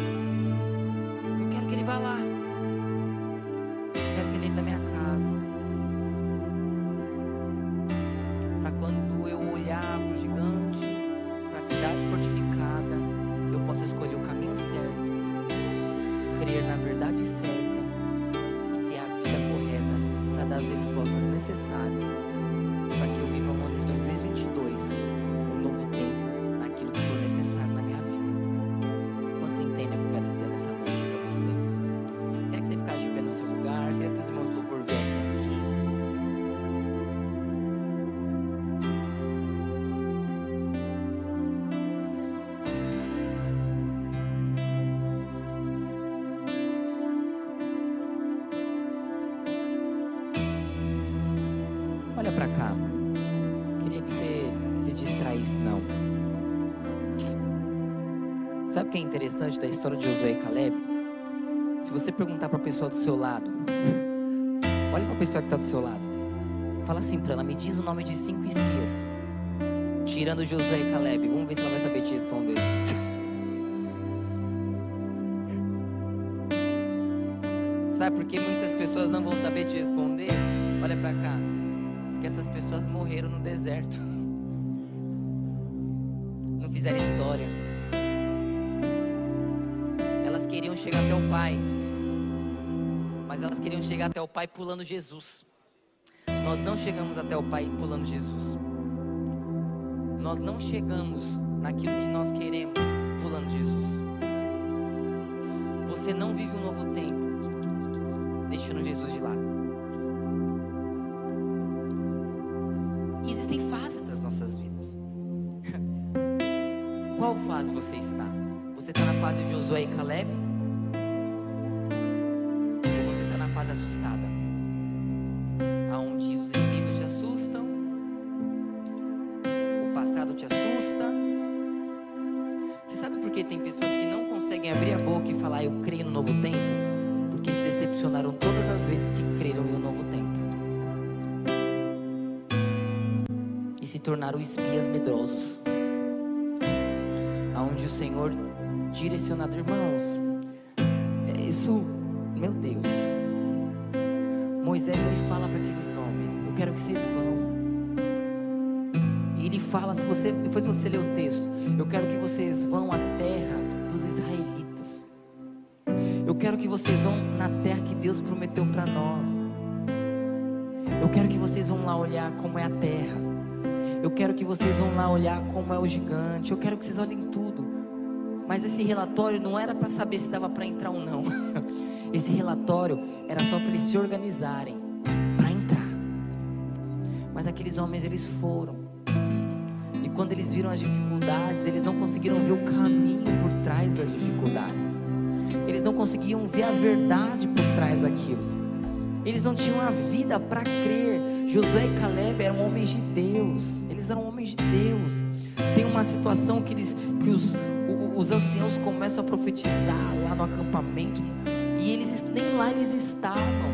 Da história de Josué e Caleb? Se você perguntar pra pessoa do seu lado, olha pra pessoa que tá do seu lado. Fala assim pra ela, me diz o nome de cinco espias. Tirando Josué e Caleb. Vamos ver se ela vai saber te responder. (laughs) Sabe por que muitas pessoas não vão saber te responder? Olha pra cá. Porque essas pessoas morreram no deserto. (laughs) Não fizeram história. Queriam chegar até o Pai. Mas elas queriam chegar até o Pai pulando Jesus. Nós não chegamos até o Pai pulando Jesus. Nós não chegamos naquilo que nós queremos pulando Jesus. Você não vive um novo tempo deixando Jesus de lado. Existem fases das nossas vidas. (laughs) Qual fase você está? Você está na fase de Josué e Caleb? Espias medrosos. Aonde o Senhor direcionador. Irmãos, é isso, meu Deus. Moisés ele fala para aqueles homens: Eu quero que vocês vão. E ele fala, se você, depois você lê o texto, eu quero que vocês vão à terra dos israelitas. Eu quero que vocês vão na terra que Deus prometeu para nós. Eu quero que vocês vão lá olhar como é a terra. Eu quero que vocês vão lá olhar como é o gigante. Eu quero que vocês olhem tudo. Mas esse relatório não era para saber se dava para entrar ou não. (laughs) Esse relatório era só para eles se organizarem para entrar. Mas aqueles homens eles foram. E quando eles viram as dificuldades, eles não conseguiram ver o caminho por trás das dificuldades. Eles não conseguiam ver a verdade por trás daquilo. Eles não tinham a vida para crer. Josué e Caleb eram homens de Deus. Eles eram homens de Deus. Tem uma situação que, eles, que os, os anciãos começam a profetizar lá no acampamento. E eles nem lá eles estavam.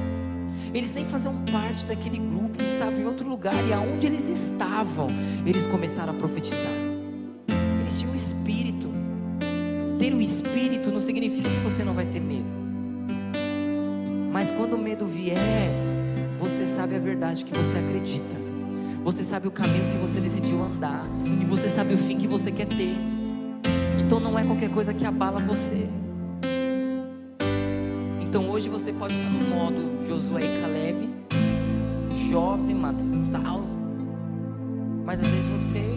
Eles nem faziam parte daquele grupo, eles estavam em outro lugar. E aonde eles estavam, eles começaram a profetizar. Eles tinham um espírito. Ter o um espírito não significa que você não vai ter medo. Mas quando o medo vier, você sabe a verdade que você acredita. Você sabe o caminho que você decidiu andar. E você sabe o fim que você quer ter. Então não é qualquer coisa que abala você. Então hoje você pode estar no modo Josué e Caleb, jovem, tal. Mas às vezes você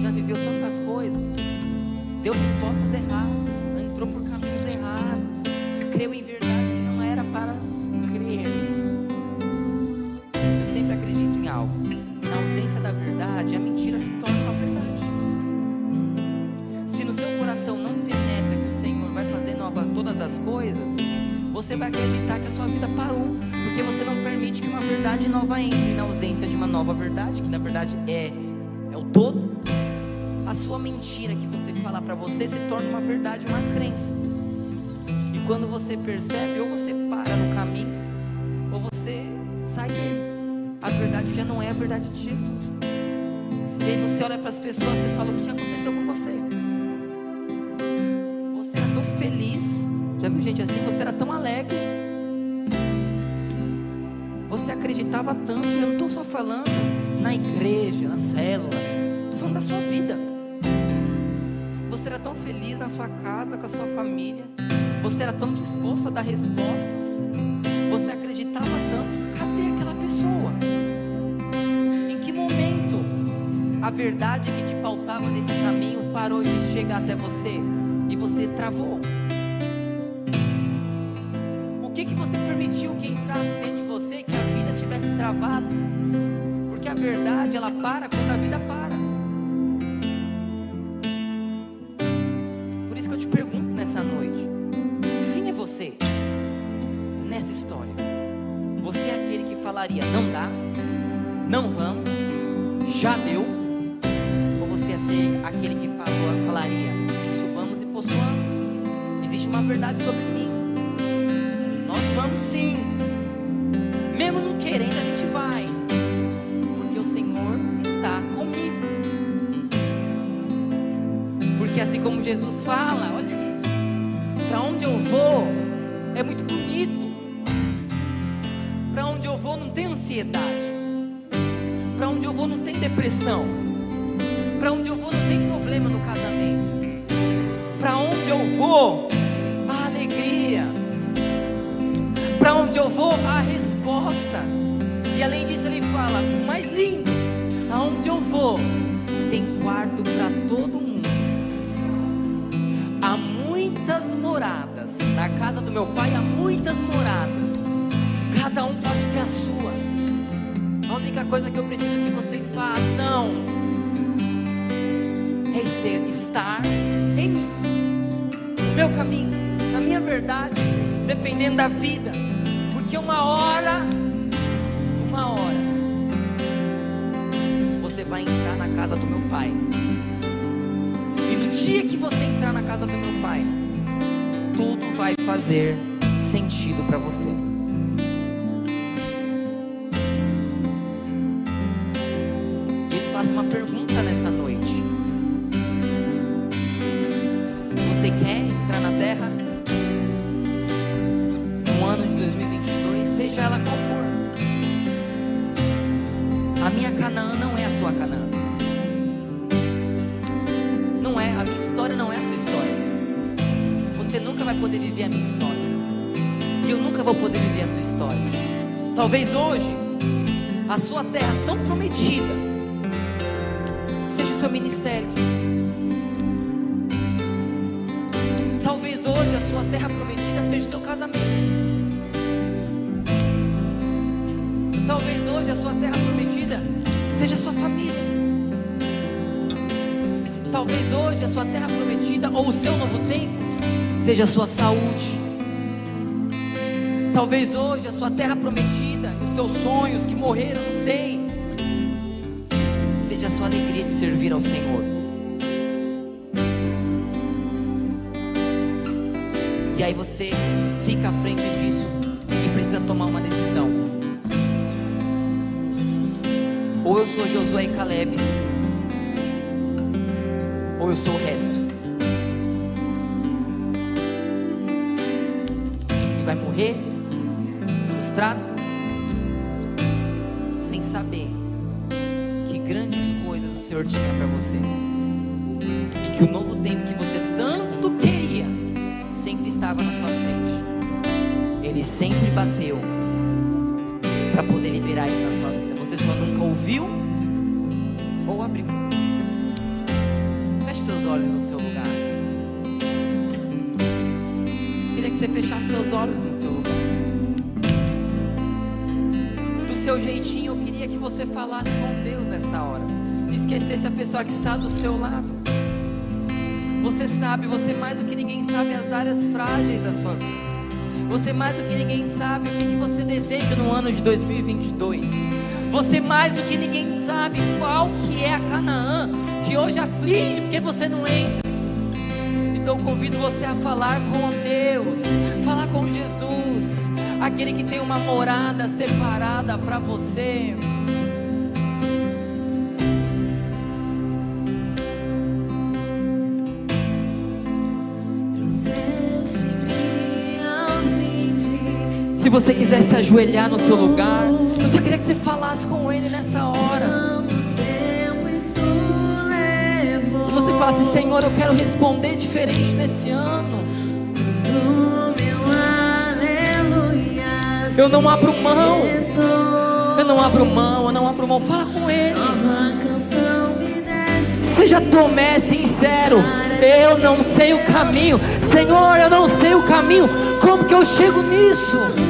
já viveu tantas coisas, deu respostas erradas, entrou por caminhos errados, creu em verdade, é é o todo. A sua mentira que você fala para você se torna uma verdade, uma crença. E quando você percebe, ou você para no caminho, ou você sai dele. A verdade já não é a verdade de Jesus. E aí você olha para as pessoas e fala: o que aconteceu com você? Você era tão feliz já viu gente assim? Você era tão alegre. Você acreditava tanto. Eu não estou só falando na igreja, na célula. Estou falando da sua vida. Você era tão feliz na sua casa, com a sua família. Você era tão disposto a dar respostas. Você acreditava tanto. Cadê aquela pessoa? Em que momento a verdade que te pautava nesse caminho parou de chegar até você e você travou? que, que você permitiu que entrasse dentro de você, que a vida tivesse travado? A verdade, ela para quando a vida para. Por isso que eu te pergunto nessa noite: quem é você nessa história? Você é aquele que falaria, não dá, não vamos, já deu? Ou você é aquele que falou, falaria, subamos e possuamos? Existe uma verdade sobre mim vamos sim. Mesmo não querendo, assim como Jesus fala, olha isso. Para onde eu vou é muito bonito. Para onde eu vou não tem ansiedade. Para onde eu vou não tem depressão. Para onde eu vou não tem problema no casamento. Para onde eu vou para onde eu vou, a resposta. E além disso, ele fala: mais lindo, aonde eu vou, casa do meu pai há muitas moradas. Cada um pode ter a sua. A única coisa que eu preciso que vocês façam é estar em mim, no meu caminho, na minha verdade, dependendo da vida. Porque uma hora, uma hora, você vai entrar na casa do meu pai. E no dia que você entrar na casa do meu pai, vai fazer sentido para você. E faço uma pergunta nessa noite. Você quer terra, no ano de 2022, seja ela qual for. A minha Canaã não é a sua Canaã. Não é, a minha história não é a sua história. Nunca vai poder viver a minha história. E eu nunca vou poder viver a sua história. Talvez hoje, a sua terra tão prometida seja o seu ministério. Talvez hoje a sua terra prometida seja o seu casamento. Talvez hoje a sua terra prometida seja a sua família. Talvez hoje a sua terra prometida ou o seu novo tempo seja a sua saúde. Talvez hoje a sua terra prometida, os seus sonhos que morreram, não sei, seja a sua alegria de servir ao Senhor. E aí você fica à frente disso e precisa tomar uma decisão. Ou eu sou Josué e Caleb, ou eu sou o resto. Tinha para você. E que o novo tempo que você tanto queria sempre estava na sua frente. Ele sempre bateu para poder liberar isso na sua vida. Você só nunca ouviu ou abriu. Feche seus olhos no seu lugar. Queria que você fechasse seus olhos no seu lugar. Do seu jeitinho, eu queria que você falasse com Deus nessa hora. Esquecesse a pessoa que está do seu lado. Você sabe, você mais do que ninguém sabe as áreas frágeis da sua vida. Você mais do que ninguém sabe o que, que você deseja no ano de 2022. Você mais do que ninguém sabe qual que é a Canaã que hoje aflige porque você não entra. Então convido você a falar com Deus, falar com Jesus, aquele que tem uma morada separada para você. Se você quiser se ajoelhar no seu lugar, eu só queria que você falasse com Ele nessa hora. Que você falasse, Senhor, eu quero responder diferente nesse ano. Eu não abro mão. Eu não abro mão, eu não abro mão. Fala com Ele. Seja Tomé sincero. Eu não sei o caminho. Senhor, eu não sei o caminho. Como que eu chego nisso?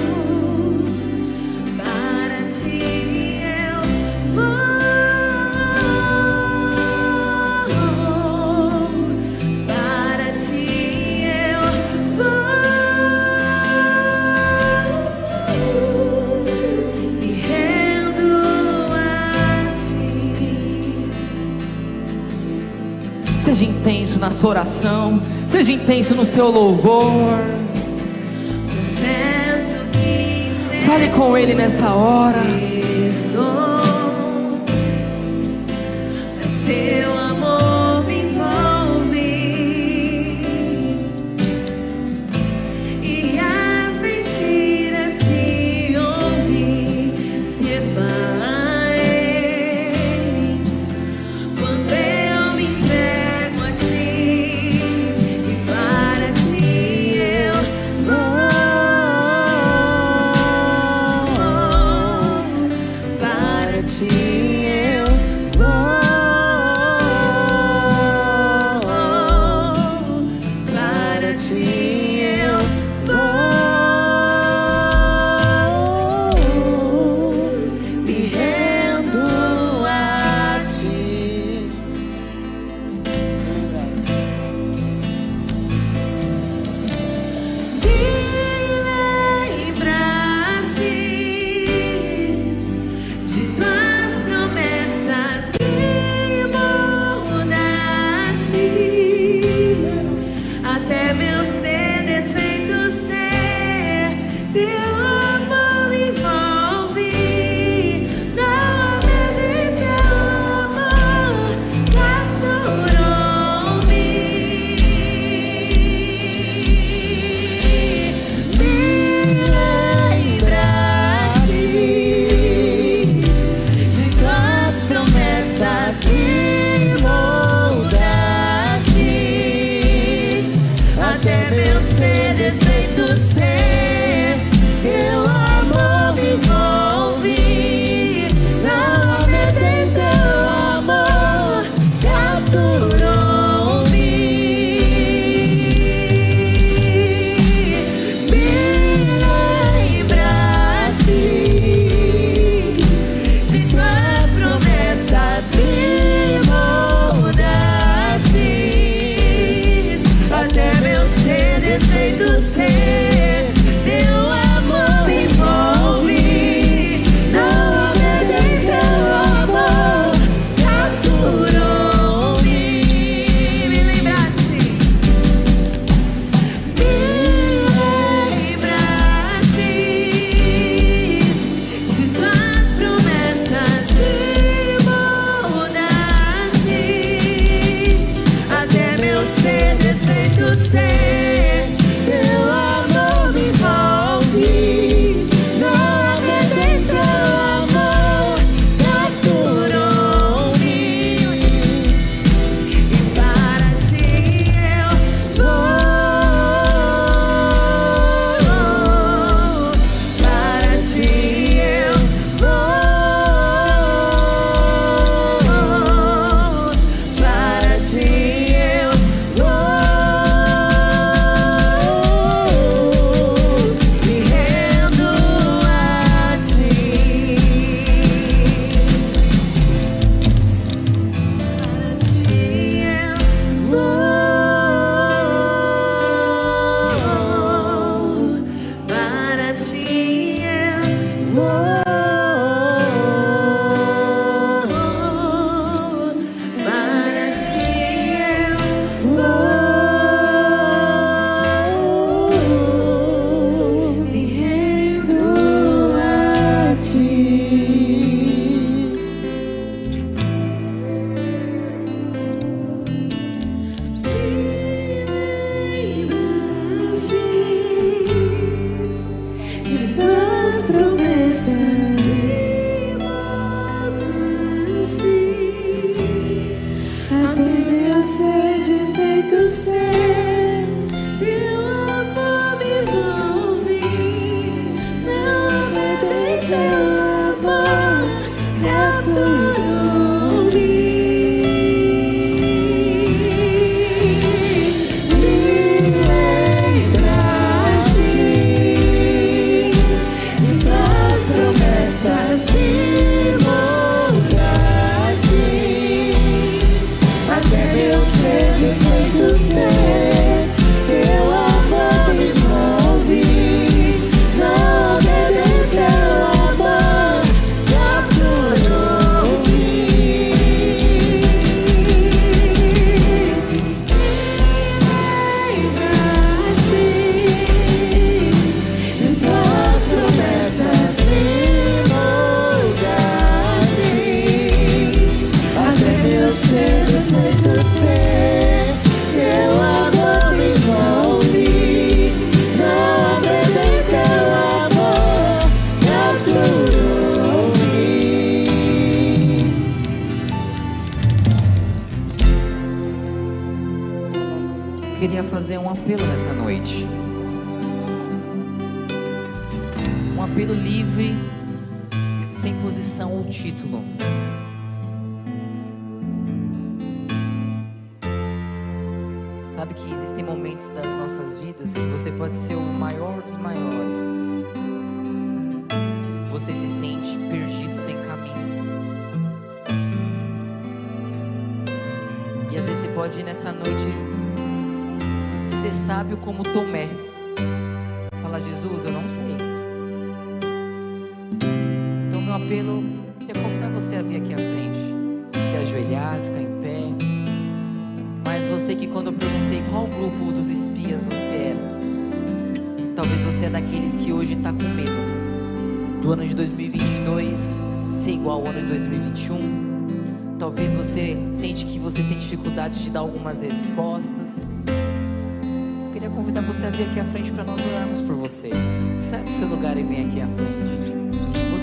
Na sua oração. Seja intenso no seu louvor. Fale com Ele nessa hora.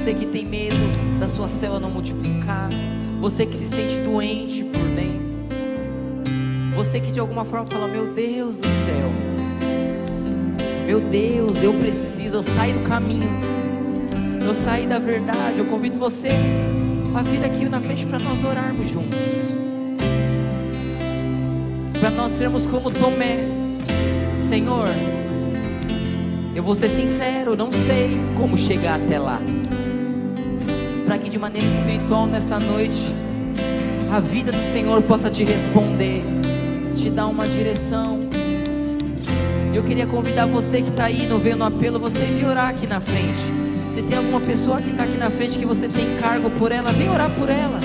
Você que tem medo da sua célula não multiplicar, você que se sente doente por dentro, você que de alguma forma fala: Meu Deus do céu, Meu Deus, eu preciso, eu saí do caminho, eu saí da verdade. Eu convido você a vir aqui na frente para nós orarmos juntos, para nós sermos como Tomé, Senhor. Eu vou ser sincero, não sei como chegar até lá. Para que de maneira espiritual nessa noite a vida do Senhor possa te responder, te dar uma direção. Eu queria convidar você que está aí no Vendo Apelo, você vir orar aqui na frente. Se tem alguma pessoa que está aqui na frente que você tem cargo por ela, vem orar por ela.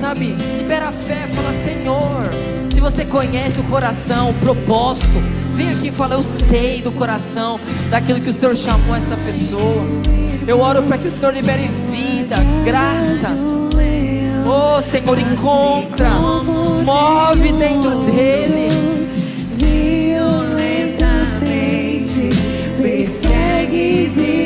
Sabe, libera a fé, fala Senhor. Se você conhece o coração, o propósito, vem aqui e fala, eu sei do coração, daquilo que o Senhor chamou essa pessoa. Eu oro para que o Senhor libere vida, graça. Oh Senhor, encontra, move dentro dele. Violentamente persegues e